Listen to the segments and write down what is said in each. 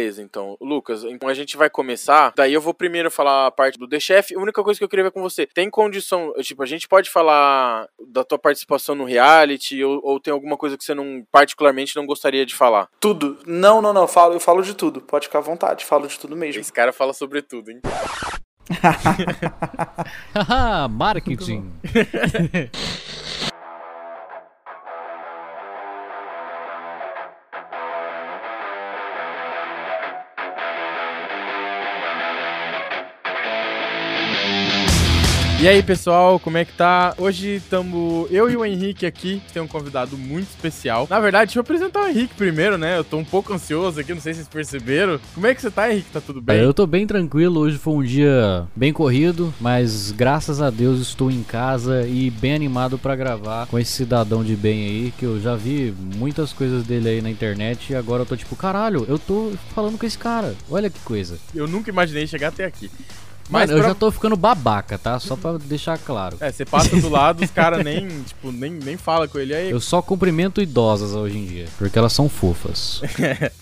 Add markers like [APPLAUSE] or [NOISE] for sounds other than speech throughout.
beleza, então. Lucas, então a gente vai começar. Daí eu vou primeiro falar a parte do The Chef. A única coisa que eu queria ver com você, tem condição, tipo, a gente pode falar da tua participação no reality ou, ou tem alguma coisa que você não particularmente não gostaria de falar? Tudo. Não, não, não, eu falo, eu falo de tudo. Pode ficar à vontade, falo de tudo mesmo. Esse cara fala sobre tudo, hein? [LAUGHS] Haha, marketing. [LAUGHS] E aí, pessoal, como é que tá? Hoje estamos eu e o Henrique aqui, tem um convidado muito especial. Na verdade, deixa eu apresentar o Henrique primeiro, né? Eu tô um pouco ansioso aqui, não sei se vocês perceberam. Como é que você tá, Henrique? Tá tudo bem? Eu tô bem tranquilo, hoje foi um dia bem corrido, mas graças a Deus estou em casa e bem animado pra gravar com esse cidadão de bem aí, que eu já vi muitas coisas dele aí na internet e agora eu tô tipo, caralho, eu tô falando com esse cara. Olha que coisa. Eu nunca imaginei chegar até aqui. Mas Mas eu pra- já tô ficando babaca, tá? Só pra deixar claro. É, você passa do lado, os [LAUGHS] caras nem, tipo, nem, nem fala com ele. Aí, Eu só cumprimento idosas hoje em dia, porque elas são fofas. [LAUGHS]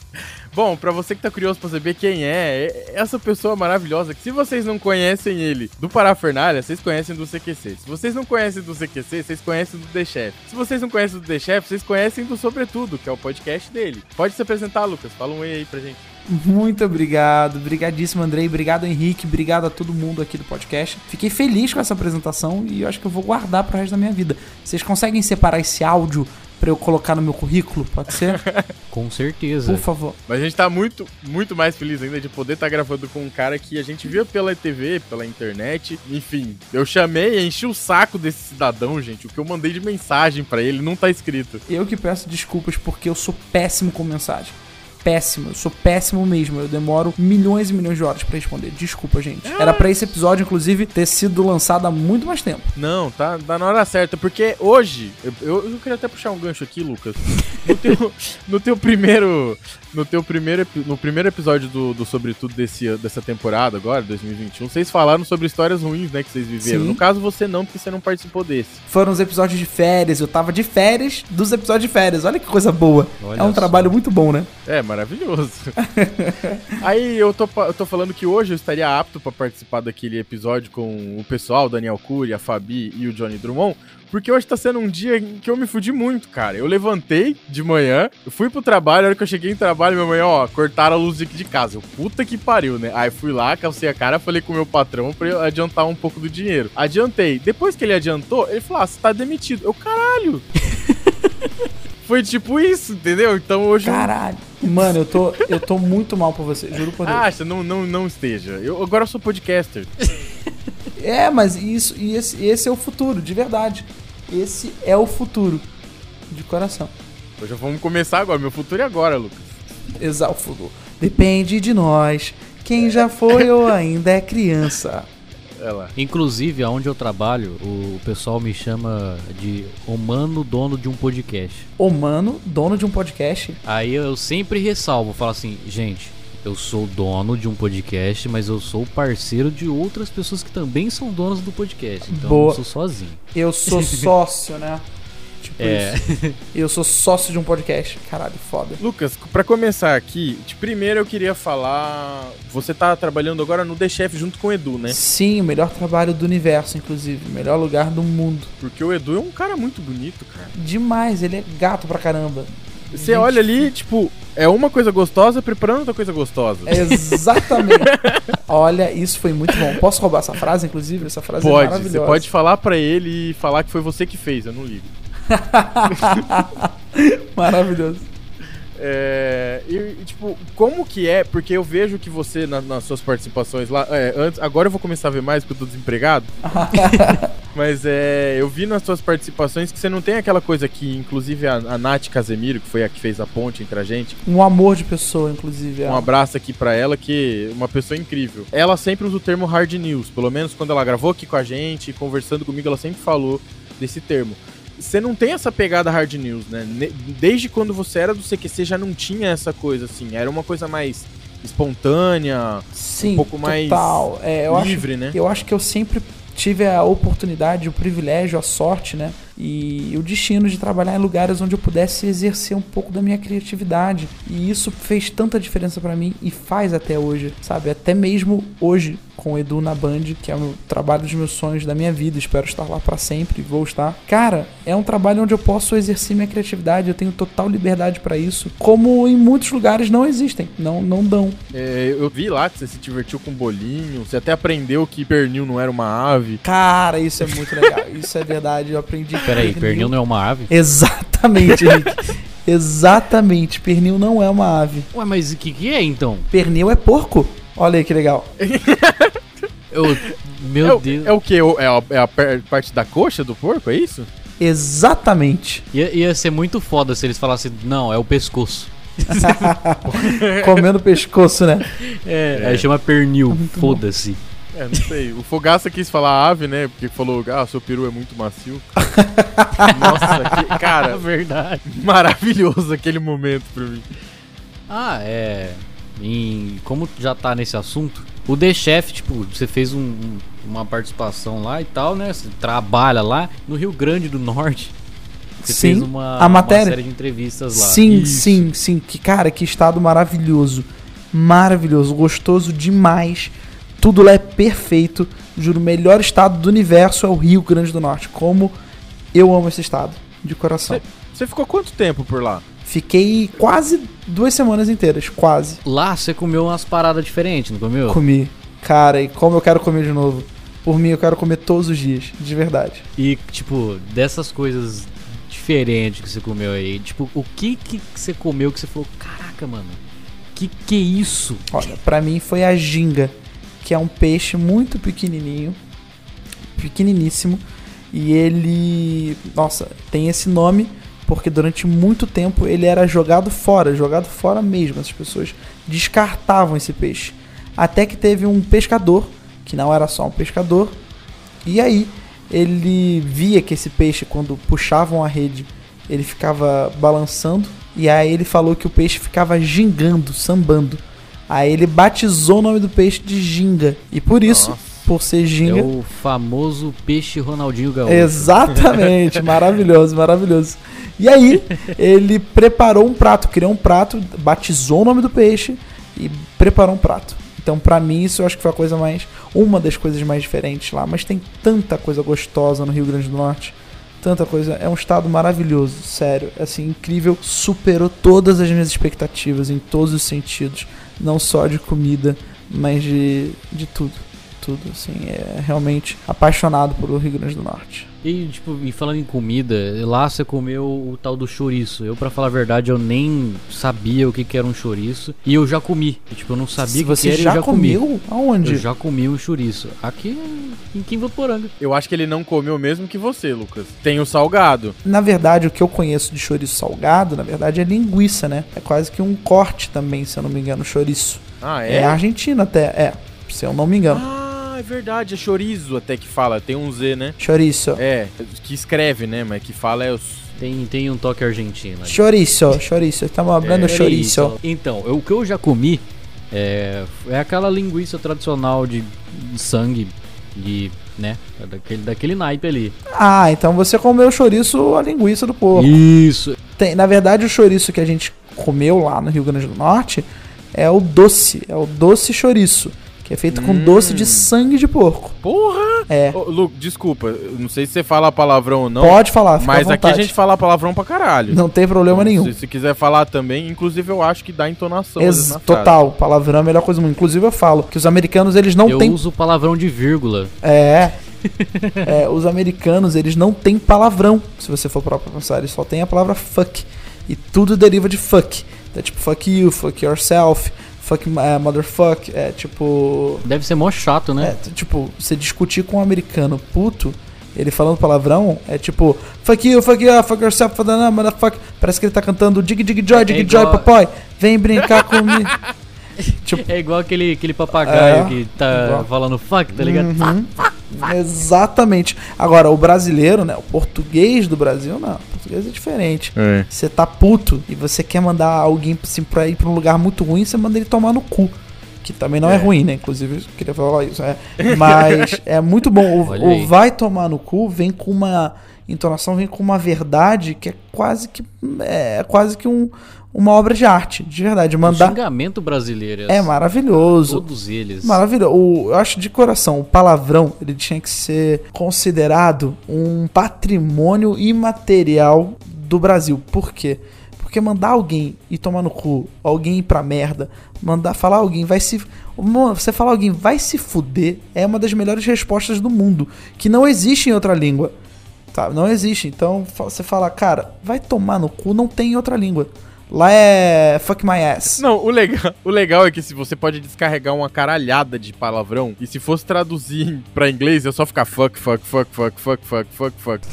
Bom, pra você que tá curioso pra saber quem é, é essa pessoa maravilhosa, que se vocês não conhecem ele do Parafernália, vocês conhecem do CQC. Se vocês não conhecem do CQC, vocês conhecem do The Chef. Se vocês não conhecem do The Chef, vocês conhecem do Sobretudo, que é o podcast dele. Pode se apresentar, Lucas. Fala um oi aí pra gente. Muito obrigado, obrigadíssimo Andrei, obrigado Henrique, obrigado a todo mundo aqui do podcast. Fiquei feliz com essa apresentação e eu acho que eu vou guardar pro resto da minha vida. Vocês conseguem separar esse áudio pra eu colocar no meu currículo? Pode ser? [LAUGHS] Com certeza. Por favor. Mas a gente tá muito, muito mais feliz ainda de poder estar gravando com um cara que a gente via pela TV, pela internet. Enfim, eu chamei, enchi o saco desse cidadão, gente. O que eu mandei de mensagem pra ele não tá escrito. Eu que peço desculpas porque eu sou péssimo com mensagem. Péssimo, eu sou péssimo mesmo. Eu demoro milhões e milhões de horas pra responder. Desculpa, gente. Era pra esse episódio, inclusive, ter sido lançado há muito mais tempo. Não, tá, tá na hora certa, porque hoje, eu, eu, eu queria até puxar um gancho aqui, Lucas. No teu, [LAUGHS] no teu primeiro. No teu primeiro, no primeiro episódio do, do Sobretudo desse, dessa temporada agora, 2021, vocês falaram sobre histórias ruins, né, que vocês viveram. Sim. No caso, você não, porque você não participou desse. Foram os episódios de férias. Eu tava de férias dos episódios de férias. Olha que coisa boa. Olha é um só. trabalho muito bom, né? É, maravilhoso. [LAUGHS] Aí eu tô, eu tô falando que hoje eu estaria apto pra participar daquele episódio com o pessoal, Daniel Cury, a Fabi e o Johnny Drummond, porque hoje tá sendo um dia em que eu me fudi muito, cara. Eu levantei de manhã, eu fui pro trabalho, a hora que eu cheguei em trabalho, minha mãe, ó, cortaram a luz de casa. Eu, puta que pariu, né? Aí fui lá, calcei a cara, falei com o meu patrão pra adiantar um pouco do dinheiro. Adiantei. Depois que ele adiantou, ele falou, ah, você tá demitido. Eu, caralho! [LAUGHS] Foi tipo isso, entendeu? Então hoje Caralho. Mano, eu tô, eu tô muito mal por você. Juro por Deus. Acha, não, não, não esteja. Eu agora eu sou podcaster. [LAUGHS] É, mas isso, e esse, esse é o futuro, de verdade. Esse é o futuro. De coração. Hoje vamos começar agora. Meu futuro é agora, Lucas. Exato. Depende de nós. Quem já foi [LAUGHS] ou ainda é criança. Olha lá. Inclusive, aonde eu trabalho, o pessoal me chama de humano dono de um podcast. Ô, mano, dono de um podcast. Aí eu sempre ressalvo, falo assim, gente, eu sou dono de um podcast, mas eu sou parceiro de outras pessoas que também são donas do podcast. Então eu Boa. não sou sozinho. Eu sou [LAUGHS] sócio, né? Tipo É. isso. [LAUGHS] Eu sou sócio de um podcast. Caralho, foda. Lucas, pra começar aqui, de primeiro eu queria falar. Você tá trabalhando agora no The Chef junto com o Edu, né? Sim, o melhor trabalho do universo, inclusive. O melhor lugar do mundo. Porque o Edu é um cara muito bonito, cara. Demais, ele é gato pra caramba. Você Gente, olha ali, tipo, é uma coisa gostosa preparando outra coisa gostosa. É exatamente. [LAUGHS] Olha, isso foi muito bom. Posso roubar essa frase, inclusive? Essa frase é Pode, maravilhosa. você pode falar pra ele e falar que foi você que fez, eu não ligo. [LAUGHS] Maravilhoso. É, e, tipo, como que é? Porque eu vejo que você, na- nas suas participações lá. é, antes, agora eu vou começar a ver mais porque eu tô desempregado. [LAUGHS] Mas é, eu vi nas suas participações que você não tem aquela coisa que, inclusive, a, a Nath Casemiro, que foi a que fez a ponte entre a gente. Um amor de pessoa, inclusive. Um ela. abraço aqui pra ela, que é uma pessoa incrível. Ela sempre usa o termo hard news, pelo menos quando ela gravou aqui com a gente, conversando comigo, ela sempre falou desse termo. Você não tem essa pegada hard news, né? Desde quando você era do CQC já não tinha essa coisa assim, era uma coisa mais espontânea, Sim, um pouco mais total. É, eu acho livre, né? Eu acho que eu sempre tive a oportunidade, o privilégio, a sorte, né, e o destino de trabalhar em lugares onde eu pudesse exercer um pouco da minha criatividade. E isso fez tanta diferença para mim e faz até hoje, sabe? Até mesmo hoje com o Edu na Band, que é o trabalho dos meus sonhos da minha vida, espero estar lá para sempre, vou estar. Cara, é um trabalho onde eu posso exercer minha criatividade, eu tenho total liberdade para isso, como em muitos lugares não existem, não não dão. É, eu vi lá que você se divertiu com bolinho, você até aprendeu que pernil não era uma ave. Cara, isso é muito legal, isso é verdade, eu aprendi. Peraí, pernil não é uma ave? Exatamente, Henrique. [LAUGHS] Exatamente, pernil não é uma ave. Ué, mas o que, que é então? Pernil é porco. Olha aí que legal. [LAUGHS] Eu, meu é, o- Deus. é o que? É a, é a parte da coxa do porco, é isso? Exatamente. Ia, ia ser muito foda se eles falassem, não, é o pescoço. [LAUGHS] Comendo pescoço, né? É, aí chama pernil, foda-se. É, não sei. O Fogaça quis falar ave, né? Porque falou, ah, seu peru é muito macio. [LAUGHS] Nossa, que, cara, [LAUGHS] verdade. maravilhoso aquele momento pra mim. Ah, é. Em, como já tá nesse assunto, o The Chef, tipo, você fez um- um- uma participação lá e tal, né? Você trabalha lá no Rio Grande do Norte. Você Sim, fez uma, a matéria. uma série de entrevistas lá. Sim, Isso. sim, sim. Que cara, que estado maravilhoso. Maravilhoso, gostoso demais. Tudo lá é perfeito. Juro, o melhor estado do universo é o Rio Grande do Norte. Como eu amo esse estado, de coração. Você ficou quanto tempo por lá? Fiquei quase duas semanas inteiras, quase. Lá você comeu umas paradas diferentes, não comeu? Comi. Cara, e como eu quero comer de novo. Por mim, eu quero comer todos os dias, de verdade. E, tipo, dessas coisas diferentes que você comeu aí, tipo, o que que você comeu que você falou, caraca, mano, que que é isso? Olha, pra mim foi a ginga, que é um peixe muito pequenininho, pequeniníssimo, e ele, nossa, tem esse nome porque durante muito tempo ele era jogado fora, jogado fora mesmo. As pessoas descartavam esse peixe. Até que teve um pescador, que não era só um pescador, e aí ele via que esse peixe, quando puxavam a rede, ele ficava balançando. E aí ele falou que o peixe ficava gingando, sambando. Aí ele batizou o nome do peixe de ginga. E por isso, Nossa. por ser É ginga. o famoso peixe Ronaldinho Gaúcho. Exatamente, [LAUGHS] maravilhoso, maravilhoso. E aí, ele preparou um prato, criou um prato, batizou o nome do peixe e preparou um prato. Então, pra mim, isso eu acho que foi a coisa mais. Uma das coisas mais diferentes lá. Mas tem tanta coisa gostosa no Rio Grande do Norte. Tanta coisa. É um estado maravilhoso, sério. Assim, incrível. Superou todas as minhas expectativas em todos os sentidos. Não só de comida, mas de, de tudo. Tudo, assim. É realmente apaixonado pelo Rio Grande do Norte. E, tipo, e falando em comida, lá você comeu o tal do chouriço. Eu, pra falar a verdade, eu nem sabia o que, que era um chouriço. E eu já comi. E, tipo, eu não sabia o que, você que era e já, eu já comi. comeu? Aonde? Eu já comi um chouriço. Aqui em Quimvoporanga. Eu acho que ele não comeu o mesmo que você, Lucas. Tem o salgado. Na verdade, o que eu conheço de chouriço salgado, na verdade, é linguiça, né? É quase que um corte também, se eu não me engano, chouriço. Ah, É, é? argentino até, é, se eu não me engano. Ah, é verdade. É chorizo até que fala. Tem um Z, né? Chouriço. É, que escreve, né? Mas que fala é os... Tem, tem um toque argentino. ali. Chouriço, chouriço. Estamos falando É, chouriço. Então, eu- o que eu já comi é, é aquela linguiça tradicional de sangue, de, né, daquele, daquele naipe ali. Ah, então você comeu chouriço, a linguiça do porco. Isso. Tem, na verdade, o chouriço que a gente comeu lá no Rio Grande do Norte é o doce, é o doce chouriço, que é feito com Hum. doce de sangue de porco. Porra! É. Ô, Lu, desculpa. eu Não sei se você fala palavrão ou não. Pode falar, fica mas à aqui a gente fala palavrão pra caralho. Não tem problema nenhum. Se, se quiser falar também, inclusive eu acho que dá entonação. Ex na frase. total, palavrão é a melhor coisa do mundo. Inclusive eu falo que os americanos eles não eu têm. uso palavrão de vírgula. É. É, os americanos eles não têm palavrão. Se você for para pensar, eles só tem a palavra fuck. E tudo deriva de fuck. Então, é tipo fuck you, fuck yourself, fuck uh, motherfuck. É tipo. Deve ser mó chato, É, né? t- tipo, você discutir com um americano puto, ele falando palavrão, é tipo, fuck you, fuck you, fuck yourself, fuck the motherfucker. Parece que ele tá cantando dig dig joy, dig É joy, igual- papai. Vem brincar comigo. [LAUGHS] tipo, É igual aquele, aquele papagaio É, que tá igual. falando fuck, tá ligado? Uhum. Exatamente. Agora, o brasileiro, né? O português do Brasil, não. O português é diferente. É. Você tá puto e você quer mandar alguém assim, pra ir pra um lugar muito ruim, você manda ele tomar no cu. Que também não é, É. ruim, né? Inclusive, eu queria falar isso. É. Mas [LAUGHS] é muito bom. O, o vai tomar no cu vem com uma entonação vem com uma verdade que é quase que é quase que um, uma obra de arte, de verdade. O Mandar xingamento brasileiro. é maravilhoso. Todos eles. Maravilhoso. O- eu acho de coração, o palavrão, ele tinha que ser considerado um patrimônio imaterial do Brasil. Por quê? Porque mandar alguém ir tomar no cu, alguém ir pra merda, mandar falar alguém vai se. Você falar alguém vai se fuder é uma das melhores respostas do mundo. Que não existe em outra língua. Tá? Não existe. Então você fala, cara, vai tomar no cu, não tem em outra língua. Lá é fuck my ass. Não, o legal, [LAUGHS] o legal é que se você pode descarregar uma caralhada de palavrão, e se fosse traduzir pra inglês, é só ficar fuck, fuck, fuck, fuck, fuck, fuck, fuck, fuck.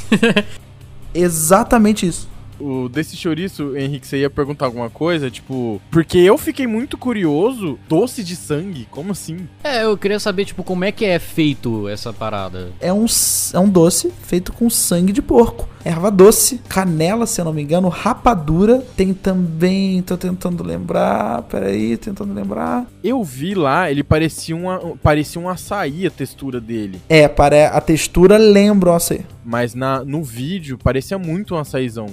[LAUGHS] Exatamente isso. O desse chouriço, Henrique, você ia perguntar alguma coisa? Tipo, porque eu fiquei muito curioso, doce de sangue, como assim? É, eu queria saber, tipo, como é que é feito essa parada. é um, é um doce feito com sangue de porco. Erva doce, canela, se eu não me engano, rapadura. Tem também. Tô tentando lembrar. Peraí, tentando lembrar. Eu vi lá, ele parecia, uma, parecia um açaí a textura dele. É, para a textura lembra o açaí. Mas na, no vídeo parecia muito um açaizão.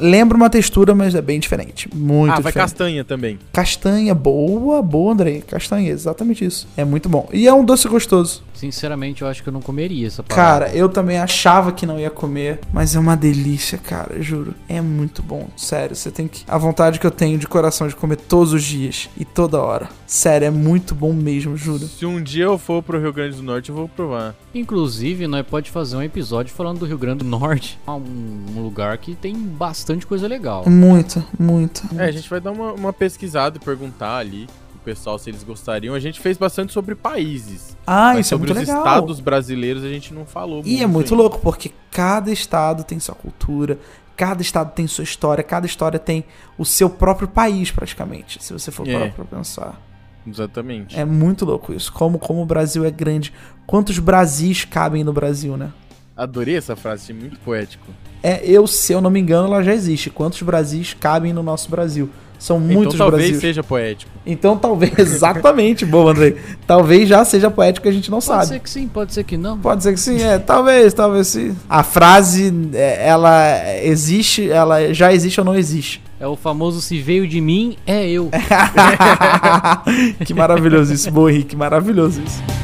Lembra uma textura, mas é bem diferente. Muito ah, vai diferente. castanha também. Castanha, boa, boa, Andrei. Castanha, exatamente isso. É muito bom. E é um doce gostoso. Sinceramente, eu acho que eu não comeria essa parada. Cara, eu também achava que não ia comer, mas é uma delícia, cara, juro. É muito bom, sério. Você tem que. A vontade que eu tenho de coração de comer todos os dias e toda hora. Sério, é muito bom mesmo, juro. Se um dia eu for pro Rio Grande do Norte, eu vou provar. Inclusive, nós pode fazer um episódio falando do Rio Grande do Norte. [LAUGHS] É um, um lugar que tem bastante coisa legal. Muita, muita. É, a gente vai dar uma, uma pesquisada e perguntar ali pro pessoal se eles gostariam. A gente fez bastante sobre países. Ah, mas isso é sobre muito os legal. estados brasileiros a gente não falou E é muito ainda. louco, porque cada estado tem sua cultura, cada estado tem sua história, cada história tem o seu próprio país, praticamente, se você for É. parar pra pensar. Exatamente. É muito louco isso. Como, como o Brasil é grande. Quantos Brasis cabem no Brasil, né? Adorei essa frase, achei muito poético. É, eu, se eu não me engano, ela já existe. Quantos Brasis cabem no nosso Brasil? São muitos então talvez Brasis. seja poético. Então talvez, [LAUGHS] exatamente, bom, Andrei. Talvez já seja poético que a gente não Pode sabe. ser que sim, pode ser que não. Pode ser que sim, é, talvez, talvez sim. A frase, é, ela existe, ela já existe ou não existe. É o famoso se veio de mim, é eu. [LAUGHS] que maravilhoso isso, boa, Henrique, maravilhoso isso.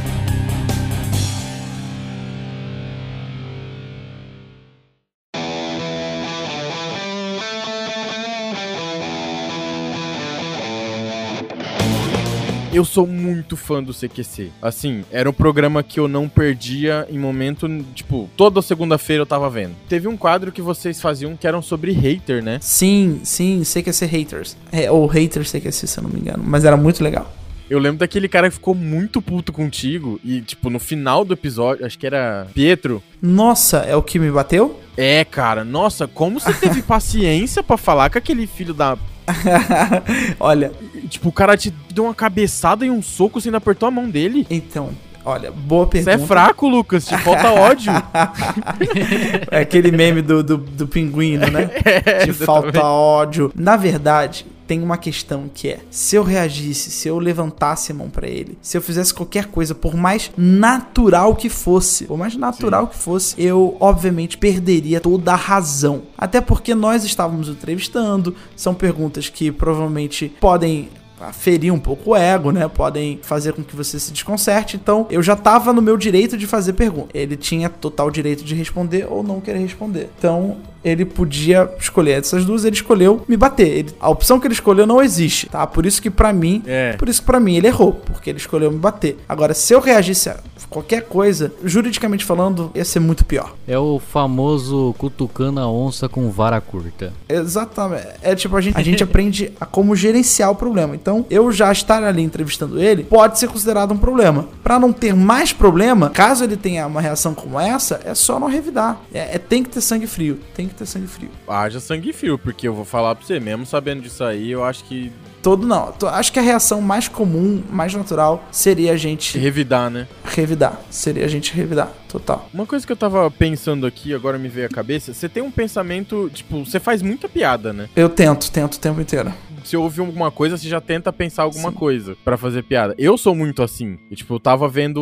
Eu sou muito fã do CQC. Assim, era um programa que eu não perdia em momento, tipo, toda segunda-feira eu tava vendo. Teve um quadro que vocês faziam que eram sobre hater, né? Sim, sim, ser haters. É, ou é ser, se eu não me engano. Mas era muito legal. Eu lembro daquele cara que ficou muito puto contigo e, tipo, no final do episódio, acho que era Pietro. Nossa, é o que me bateu? É, cara, nossa, como você teve [LAUGHS] paciência pra falar com aquele filho da. [LAUGHS] Olha, Tipo, o cara te deu uma cabeçada e um soco, você ainda apertou a mão dele. então, olha, boa Você pergunta. é fraco, Lucas, te falta ódio. [LAUGHS] É aquele meme do, do, do pinguino, né? [LAUGHS] É, Te falta ódio. Na verdade, tem uma questão que é: se eu reagisse, se eu levantasse a mão pra ele, se eu fizesse qualquer coisa, por mais natural que fosse, por mais natural que fosse, eu obviamente perderia toda a razão. Até porque nós estávamos entrevistando, são perguntas que provavelmente podem ferir um pouco o ego, né? Podem fazer com que você se desconcerte. Então, eu já tava no meu direito de fazer pergunta. Ele tinha total direito de responder ou não querer responder. Então, ele podia escolher essas duas, ele escolheu me bater. Ele- a opção que ele escolheu não existe, tá? Por isso que pra mim, É. por isso que para mim ele errou, porque ele escolheu me bater. Agora, se eu reagisse a qualquer coisa, juridicamente falando, ia ser muito pior. É o famoso cutucando a onça com vara curta. Exatamente. É tipo, a gente, a gente [LAUGHS] aprende a como gerenciar o problema. Então, eu já estar ali entrevistando ele pode ser considerado um problema. Pra não ter mais problema, caso ele tenha uma reação como essa, é só não revidar. É, é- tem que ter sangue frio. Tem que ter sangue frio. Haja sangue frio, porque eu vou falar pra você, mesmo sabendo disso aí, eu acho que Todo não. Acho que a reação mais comum, mais natural, seria a gente revidar, né? revidar. Seria a gente revidar. Total. Uma coisa que eu tava pensando aqui, agora me veio à cabeça, você tem um pensamento, tipo, você faz muita piada, né? Eu tento, tento o tempo inteiro. Você ouve alguma coisa, você já tenta pensar alguma coisa pra fazer piada. Eu sou muito assim. E, tipo, eu tava vendo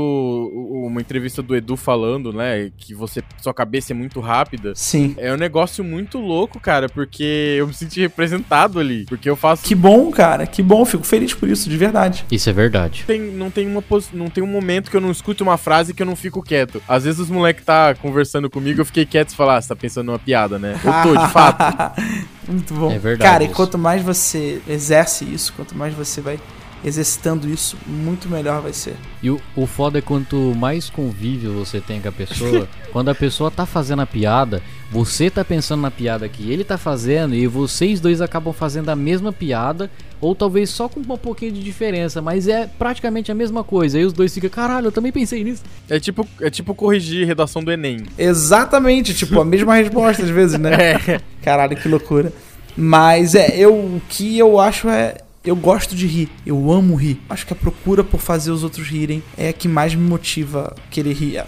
uma entrevista do Edu falando, né, que você sua cabeça é muito rápida. Sim. É um negócio muito louco, cara, porque eu me senti representado ali. Porque eu faço. Que bom, cara. Que bom. Fico feliz por isso, de verdade. Isso é verdade. Tem, não, tem uma, pos- não tem um momento que eu não escute uma frase que eu não fico quieto. Às vezes os moleques tá conversando comigo, eu fiquei quieto e falar, ah, você tá pensando numa piada, né? Eu tô, de [LAUGHS] fato. Muito bom. É verdade Cara, e isso. quanto mais você exerce isso, quanto mais você vai exercitando isso, muito melhor vai ser. E o, o foda é quanto mais convívio você tem com a pessoa, [LAUGHS] quando a pessoa tá fazendo a piada, você tá pensando na piada que ele tá fazendo e vocês dois acabam fazendo a mesma piada, ou talvez só com um pouquinho de diferença, mas é praticamente a mesma coisa. Aí os dois ficam, caralho, eu também pensei nisso. É tipo, é tipo corrigir redação do Enem. Exatamente, tipo, a mesma resposta às vezes, né? [LAUGHS] É. Caralho, que loucura. Mas é, eu o que eu acho é. Eu gosto de rir, eu amo rir. Acho que a procura por fazer os outros rirem é a que mais me motiva a querer rir,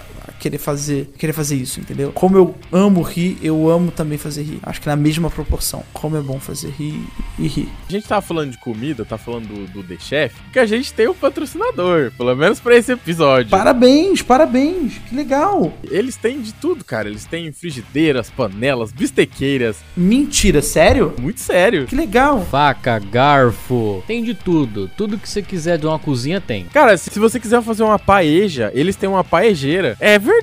querer fazer, querer fazer isso, entendeu? Como eu amo rir, eu amo também fazer rir. Acho que na mesma proporção. Como é bom fazer rir e rir. A gente tava falando de comida, tá falando do, do The Chef, que a gente tem um patrocinador, pelo menos pra esse episódio. Parabéns, parabéns, que legal. Eles têm de tudo, cara. Eles têm frigideiras, panelas, bistequeiras. Mentira, sério? Muito sério. Que legal. Faca, garfo, tem de tudo. Tudo que você quiser de uma cozinha tem. Cara, se se você quiser fazer uma paeja, eles têm uma paejeira. É verdade.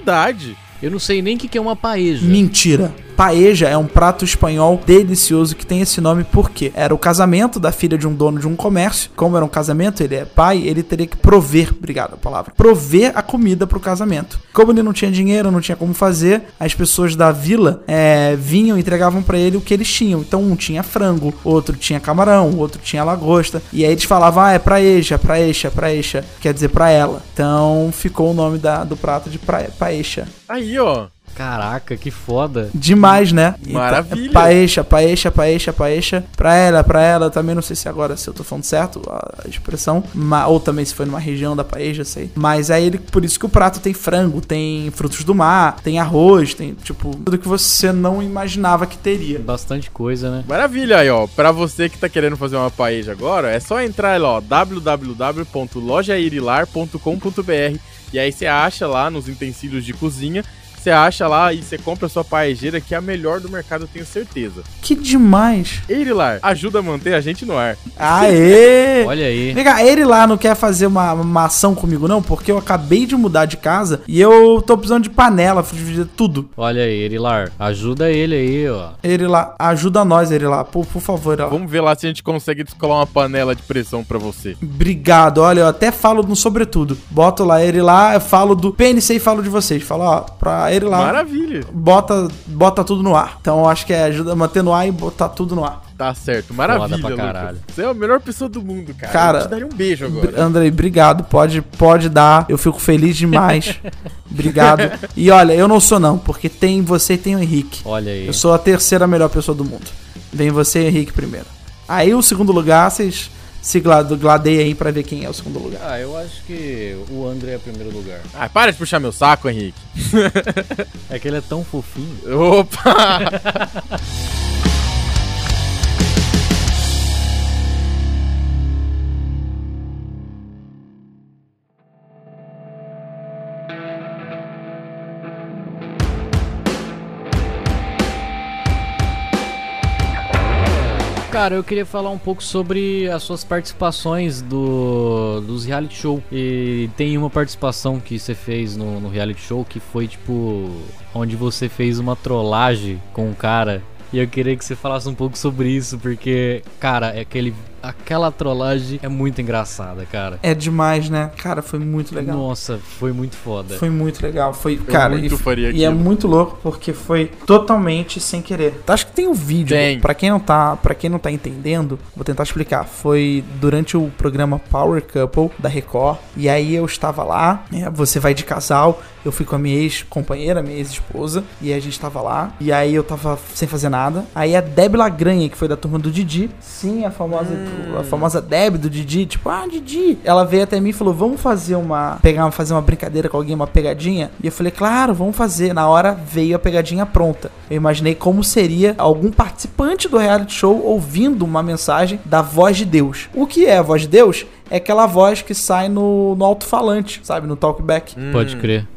Eu não sei nem o que, que é uma paeja. Mentira. Paeja é um prato espanhol delicioso que tem esse nome porque era o casamento da filha de um dono de um comércio. Como era um casamento, ele é pai, ele teria que prover, obrigado a palavra, prover a comida pro casamento. Como ele não tinha dinheiro, não tinha como fazer, as pessoas da vila é, vinham e entregavam pra ele o que eles tinham. Então um tinha frango, outro tinha camarão, outro tinha lagosta. E aí eles falavam, ah, é praeja, praeja, praeja, quer dizer pra ela. Então ficou o nome da, do prato de prae, paeja. Aí, ó. Caraca, que foda. Demais, né? Maravilha. é paeixa, paeixa, paeixa, paeixa. Pra ela, pra ela. Também não sei se agora se eu tô falando certo a expressão. ma- ou também se foi numa região da paeixa, sei. Mas aí ele, por isso que o prato tem frango, tem frutos do mar, tem arroz, tem tipo tudo que você não imaginava que teria. Bastante coisa, né? Maravilha aí, ó. Pra você que tá querendo fazer uma paeja agora, é só entrar lá, ó, www.lojairilar.com.br e aí você acha lá nos utensílios de cozinha, você acha lá e você compra a sua paejeira, que é a melhor do mercado, eu tenho certeza. Que demais. Eirilar, ajuda a manter a gente no ar. Aê! [LAUGHS] Olha aí. Vem cá, ele lá não quer fazer uma, uma ação comigo, não? Porque eu acabei de mudar de casa e eu tô precisando de panela, de tudo. Olha aí, Erilar. Ajuda ele aí, ó. Ele lá, ajuda nós, ele lá, por, por favor. Ó. Vamos ver lá se a gente consegue descolar uma panela de pressão pra você. Obrigado, olha, eu até falo no sobretudo. Boto lá ele lá, eu falo do PNC e falo de vocês. Falo, ó, pra ele lá. Maravilha. Bota, bota tudo no ar. Então eu acho que é ajuda a manter no ar e botar tudo no ar. Tá certo, maravilha, pra Lucas. caralho. Você é a melhor pessoa do mundo, cara. Cara, eu te daria um beijo agora. Andrei, obrigado. Pode, pode dar. Eu fico feliz demais. [LAUGHS] obrigado. E olha, eu não sou não, porque tem você e tem o Henrique. Olha aí. Eu sou a terceira melhor pessoa do mundo. Vem você e o Henrique primeiro. Aí o segundo lugar, vocês se glade- gladeiem aí pra ver quem é o segundo lugar. Ah, eu acho que o André é primeiro lugar. Ah, para de puxar meu saco, Henrique. [LAUGHS] É que ele é tão fofinho. Opa! [LAUGHS] Cara, eu queria falar um pouco sobre as suas participações do, dos reality show. E tem uma participação que você fez no, no reality show que foi tipo. Onde você fez uma trollagem com um cara. E eu queria que você falasse um pouco sobre isso, porque, cara, é aquele, aquela trollagem é muito engraçada, cara. É demais, né? Cara, foi muito legal. Nossa, foi muito foda. Foi muito legal. Foi, cara, muito e, faria e é muito louco porque foi totalmente sem querer. Acho que tem um vídeo, Tem. Pra quem não tá, para quem não tá entendendo, vou tentar explicar. Foi durante o programa Power Couple da Record, e aí eu estava lá, né, você vai de casal, eu fui com a minha ex-companheira, minha ex-esposa, e a gente tava lá, e aí eu tava sem fazer nada. Aí a Deb Lagranha, que foi da turma do Didi, sim, a famosa a famosa Deb do Didi, tipo, ah, Didi. Ela veio até mim e falou: "Vamos fazer uma pegar, fazer uma brincadeira com alguém, uma pegadinha?" E eu falei: "Claro, vamos fazer". Na hora veio a pegadinha pronta. Eu imaginei como seria algum participante do reality show ouvindo uma mensagem da voz de Deus. O que é a voz de Deus? É aquela voz que sai no, no alto-falante, sabe? No talkback. Pode crer.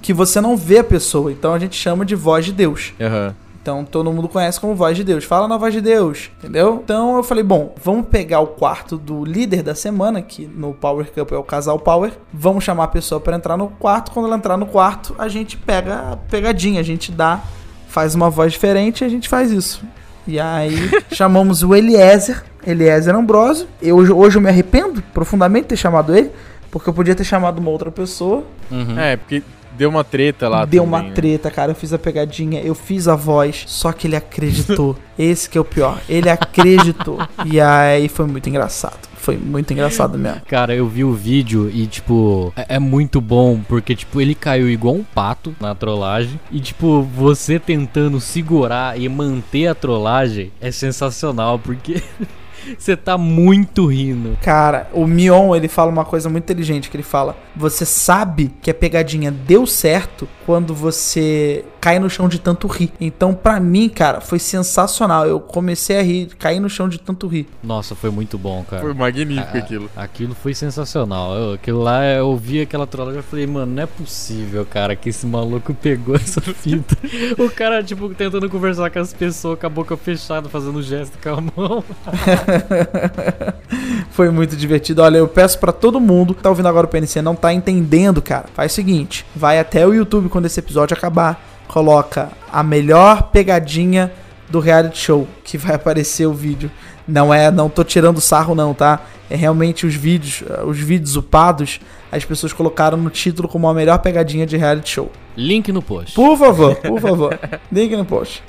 Que você não vê a pessoa. Então a gente chama de voz de Deus. Aham. Então todo mundo conhece como voz de Deus. Fala na voz de Deus, entendeu? Então eu falei, bom, vamos pegar o quarto do líder da semana, que no Power Cup é o casal Power. Vamos chamar a pessoa para entrar no quarto. Quando ela entrar no quarto, a gente pega a pegadinha, a gente dá, faz uma voz diferente e a gente faz isso. E aí [LAUGHS] chamamos o Eliezer, Eliezer Ambrosio. Eu, hoje eu me arrependo profundamente de ter chamado ele, porque eu podia ter chamado uma outra pessoa. Uhum. É, porque deu uma treta lá Deu também, uma né? treta, cara. Eu fiz a pegadinha, eu fiz a voz, só que ele acreditou. [LAUGHS] Esse que é o pior. Ele acreditou. e aí foi muito engraçado. Foi muito engraçado mesmo. Cara, eu vi o vídeo e, tipo, é, é muito bom, porque, tipo, ele caiu igual um pato na trollagem. E, tipo, você tentando segurar e manter a trollagem é sensacional, porque [LAUGHS] você tá muito rindo. Cara, o Mion, ele fala uma coisa muito inteligente, que ele fala: "Você sabe que a pegadinha deu certo quando você cai no chão de tanto rir". Então, pra mim, cara, foi sensacional. Eu comecei a rir, caí no chão de tanto rir. Nossa, foi muito bom, cara. Foi magnífico Ah, aquilo. Aquilo foi sensacional. Eu, aquilo lá, eu vi aquela trollagem e falei, mano, não é possível, cara, que esse maluco pegou [LAUGHS] essa fita. o cara, tipo, tentando conversar com as pessoas com a boca fechada, fazendo gesto com a mão. [LAUGHS] [LAUGHS] Foi muito divertido. Olha, eu peço pra todo mundo que tá ouvindo agora o PNC não tá entendendo, cara. Faz o seguinte, vai até o YouTube quando esse episódio acabar, coloca a melhor pegadinha do reality show que vai aparecer o vídeo. Não é, não tô tirando sarro não, tá? É realmente os vídeos, eh, os vídeos upados, as pessoas colocaram no título como a melhor pegadinha de reality show. Link no post. Por favor, por favor. Link no post.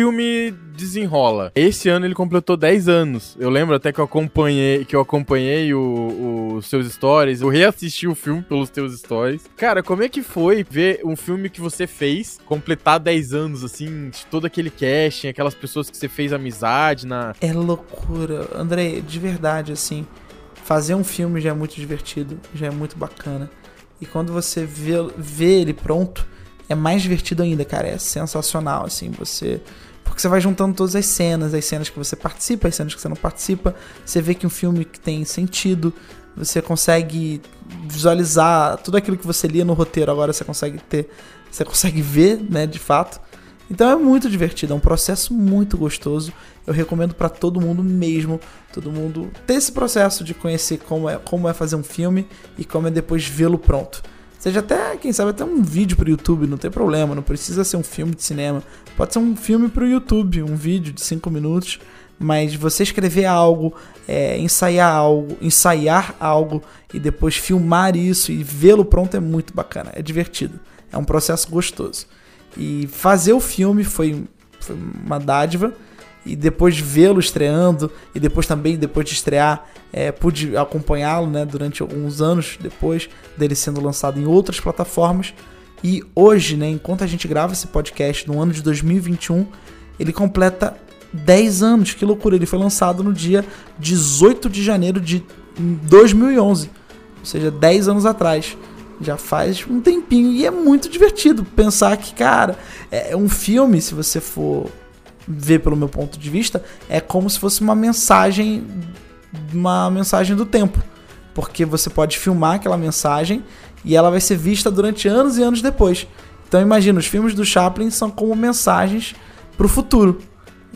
Filme desenrola. Esse ano ele completou 10 anos. Eu lembro até que eu acompanhei, que eu acompanhei os seus stories. Eu reassisti o filme pelos teus stories. Cara, como é que foi ver um filme que você fez completar 10 anos, assim, de todo aquele casting, aquelas pessoas que você fez amizade na. É loucura. André, de verdade, assim, fazer um filme já é muito divertido, já é muito bacana. E quando você vê, vê ele pronto, é mais divertido ainda, cara. É sensacional, assim, você. Porque você vai juntando todas as cenas, as cenas que você participa, as cenas que você não participa. Você vê que um filme que tem sentido, você consegue visualizar tudo aquilo que você lia no roteiro, agora você consegue ter. Você consegue ver, né, de fato. Então é muito divertido, é um processo muito gostoso. Eu recomendo pra todo mundo mesmo, todo mundo ter esse processo de conhecer como é, como é fazer um filme e como é depois vê-lo pronto. Seja até, quem sabe, até um vídeo pro YouTube, não tem problema, não precisa ser um filme de cinema. Pode ser um filme pro YouTube, um vídeo de 5 minutos, mas você escrever algo, é, ensaiar algo, ensaiar algo e depois filmar isso e vê-lo pronto é muito bacana, é divertido. É um processo gostoso. E fazer o filme foi, foi uma dádiva. E depois vê-lo estreando, e depois também, depois de estrear, é, pude acompanhá-lo né, durante alguns anos depois dele sendo lançado em outras plataformas. E hoje, né, enquanto a gente grava esse podcast no ano de 2021, ele completa 10 anos. Que loucura! Ele foi lançado no dia 18 de janeiro de 2011, ou seja, 10 anos atrás já faz um tempinho e é muito divertido pensar que, cara, é um filme, se você for ver pelo meu ponto de vista, é como se fosse uma mensagem uma mensagem do tempo, porque você pode filmar aquela mensagem e ela vai ser vista durante anos e anos depois. Então imagina, os filmes do Chaplin são como mensagens pro futuro.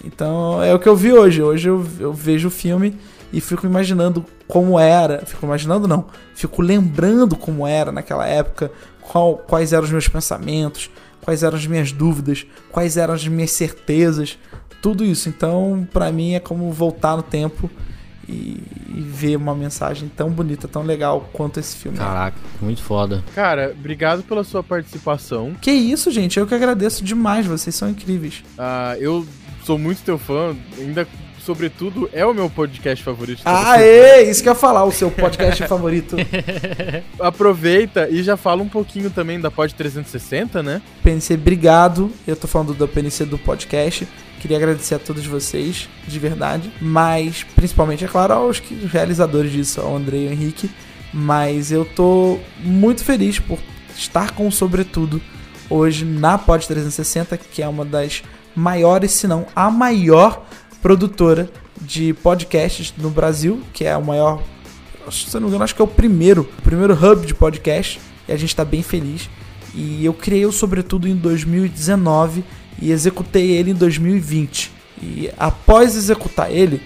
Então é o que eu vi hoje. Hoje eu, eu vejo o filme e fico imaginando como era. Fico imaginando, não. Fico lembrando como era naquela época, qual, quais eram os meus pensamentos, quais eram as minhas dúvidas, quais eram as minhas certezas, tudo isso. Então, pra mim, é como voltar no tempo e, e ver uma mensagem tão bonita, tão legal quanto esse filme. Caraca, muito foda. Cara, obrigado pela sua participação. Que isso, gente. Eu que agradeço demais. Vocês são incríveis. Ah, eu sou muito teu fã, ainda sobretudo é o meu podcast favorito. Ah, é, isso que eu ia falar, o seu podcast [LAUGHS] favorito. Aproveita e já fala um pouquinho também da Pod 360, né? PNC, obrigado. Eu tô falando da PNC do podcast. Queria agradecer a todos vocês, de verdade. Mas, principalmente, é claro, aos que- os realizadores disso, ao André e ao Henrique. Mas eu tô muito feliz por estar com o Sobretudo hoje na Pod 360, que é uma das maiores, se não a maior produtora de podcasts no Brasil, que é o maior, se eu não me engano, acho que é o primeiro, o primeiro hub de podcast, e a gente tá bem feliz. E eu criei o Sobretudo em 2019 e executei ele em 2020. E após executar ele,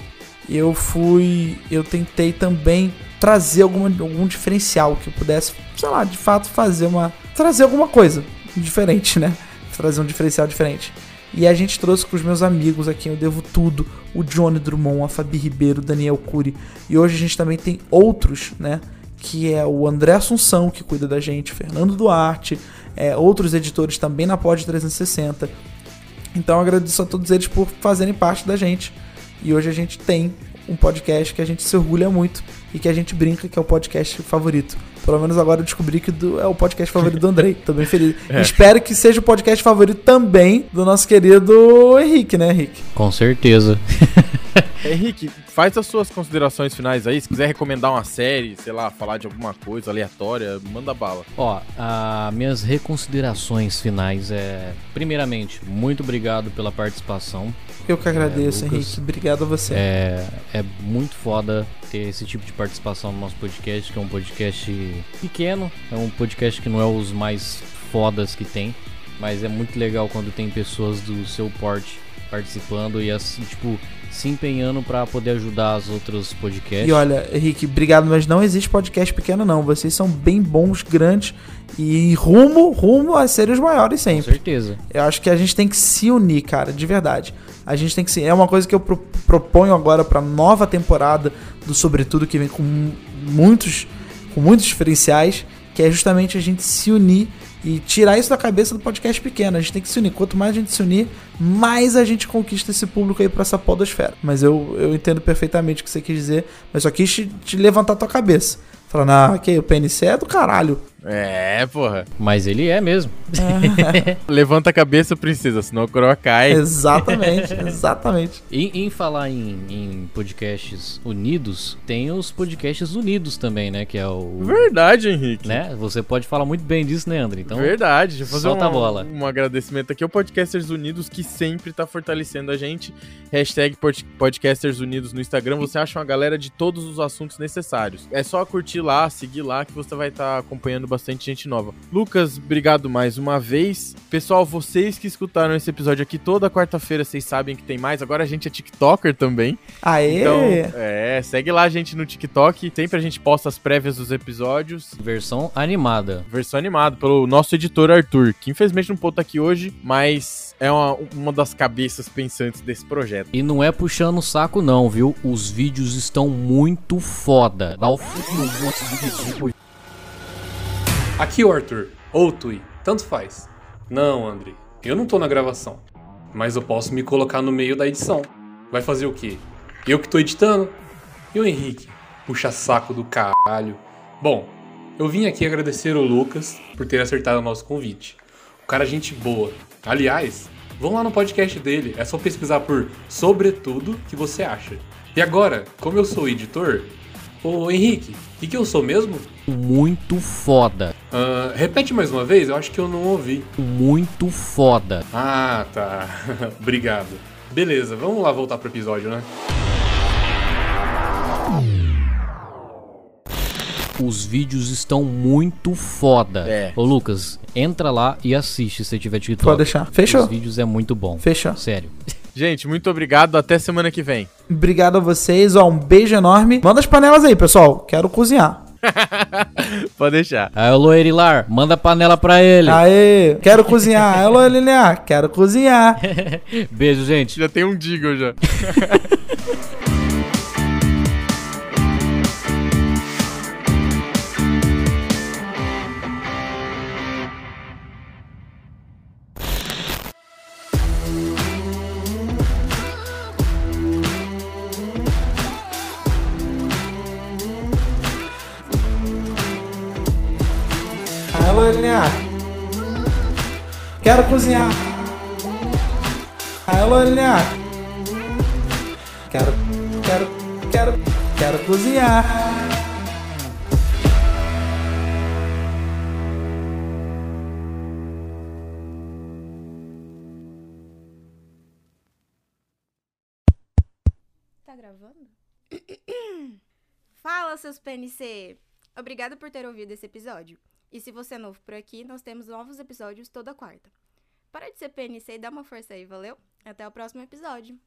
eu fui, eu tentei também trazer alguma, algum diferencial que eu pudesse, sei lá, de fato fazer uma, trazer alguma coisa diferente, né? Trazer um diferencial diferente. E a gente trouxe com os meus amigos aqui, eu devo tudo, o Johnny Drummond, a Fabi Ribeiro, Daniel Cury. E hoje a gente também tem outros, né? Que é o André Assunção, que cuida da gente, Fernando Duarte, é, outros editores também na Pod 360. Então agradeço a todos eles por fazerem parte da gente. E hoje a gente tem um podcast que a gente se orgulha muito e que a gente brinca que é o podcast favorito. Pelo menos agora eu descobri que do- é o podcast favorito do Andrei. Tô bem feliz. [LAUGHS] É. Espero que seja o podcast favorito também do nosso querido Henrique, né, Henrique? Com certeza. [LAUGHS] Henrique, faz as suas considerações finais aí. Se quiser recomendar uma série, sei lá, falar de alguma coisa aleatória, manda bala. Ó, a minhas reconsiderações finais é, primeiramente, muito obrigado pela participação. Eu que agradeço, Lucas. Henrique. Obrigado a você. É, é muito foda ter esse tipo de participação no nosso podcast, que é um podcast pequeno, é um podcast que não é os mais fodas que tem, mas é muito legal quando tem pessoas do seu porte participando e assim, tipo, se empenhando pra poder ajudar os outros podcasts. E olha, Henrique, obrigado, mas não existe podcast pequeno, não. Vocês são bem bons, grandes e rumo, rumo a serem os maiores com sempre. certeza. Eu acho que a gente tem que se unir, cara, de verdade. A gente tem que se. É uma coisa que eu pro- proponho agora pra nova temporada do Sobretudo, que vem com mu- muitos, com muitos diferenciais, que é justamente a gente se unir e tirar isso da cabeça do podcast pequeno. A gente tem que se unir. Quanto mais a gente se unir, mais a gente conquista esse público aí pra essa podosfera. Mas eu, eu entendo perfeitamente o que você quis dizer, mas só quis te, te levantar a tua cabeça. Falando, ah, ok, o PNC é do caralho. É, porra. Mas ele é mesmo. [LAUGHS] Levanta a cabeça, princesa, senão a coroa cai. exatamente, [LAUGHS] exatamente. Em, em falar em, em podcasts unidos, tem os podcasts unidos também, né? Que é o. Verdade, Henrique. Né? Você pode falar muito bem disso, né, André? Então, Verdade, deixa eu fazer solta um, a bola. um agradecimento aqui ao Podcasters Unidos, que sempre tá fortalecendo a gente. Hashtag Pod- Podcasters Unidos no Instagram, você acha uma galera de todos os assuntos necessários. É só curtir lá, seguir lá, que você vai estar acompanhando bastante gente nova. Lucas, obrigado mais uma vez. Pessoal, vocês que escutaram esse episódio aqui toda quarta-feira, vocês sabem que tem mais. Agora a gente é TikToker também. Aê! Então, é, segue lá a gente no TikTok. Sempre a gente posta as prévias dos episódios. versão animada. Versão animada pelo nosso editor Arthur, que infelizmente não pôde estar aqui hoje, mas é uma, uma das cabeças pensantes desse projeto. E não é puxando o saco, não, viu? Os vídeos estão muito foda. Dá o Aqui o Arthur, ou Tui, tanto faz. Não, André, eu não tô na gravação. Mas eu posso me colocar no meio da edição. Vai fazer o quê? Eu que tô editando? E o Henrique? Puxa saco do caralho. Bom, eu vim aqui agradecer o Lucas por ter acertado o nosso convite. O cara é gente boa. Aliás, vão lá no podcast dele, é só pesquisar por Sobretudo que você acha. E agora, como eu sou editor, ô Henrique, o que, que eu sou mesmo? muito foda. Ah, repete mais uma vez, eu acho que eu não ouvi. Muito foda. Ah, tá. [LAUGHS] Obrigado. Beleza, vamos lá voltar pro episódio, né? Os vídeos estão muito foda. É. Ô, Lucas, entra lá e assiste se tiver TikTok. Pode deixar. Fechou? Os vídeos é muito bom. Fechou. Sério. Gente, muito obrigado. Até semana que vem. Obrigado a vocês, ó, um beijo enorme. Manda as panelas aí, pessoal. Quero cozinhar. [LAUGHS] Pode deixar. Aí, ô Loerilar, manda a panela pra ele. Aê, quero cozinhar. [LAUGHS] Alô, Lilian, quero cozinhar. Beijo, gente. Já tem um Diggle já. [LAUGHS] Quero cozinhar. Aí, loirinha. Quero, quero, quero, quero cozinhar. Tá gravando? [COUGHS] Fala, seus PNC! Obrigada por ter ouvido esse episódio. E se você é novo por aqui, nós temos novos episódios toda quarta. Para de ser PNC e dá uma força aí, valeu? Até o próximo episódio.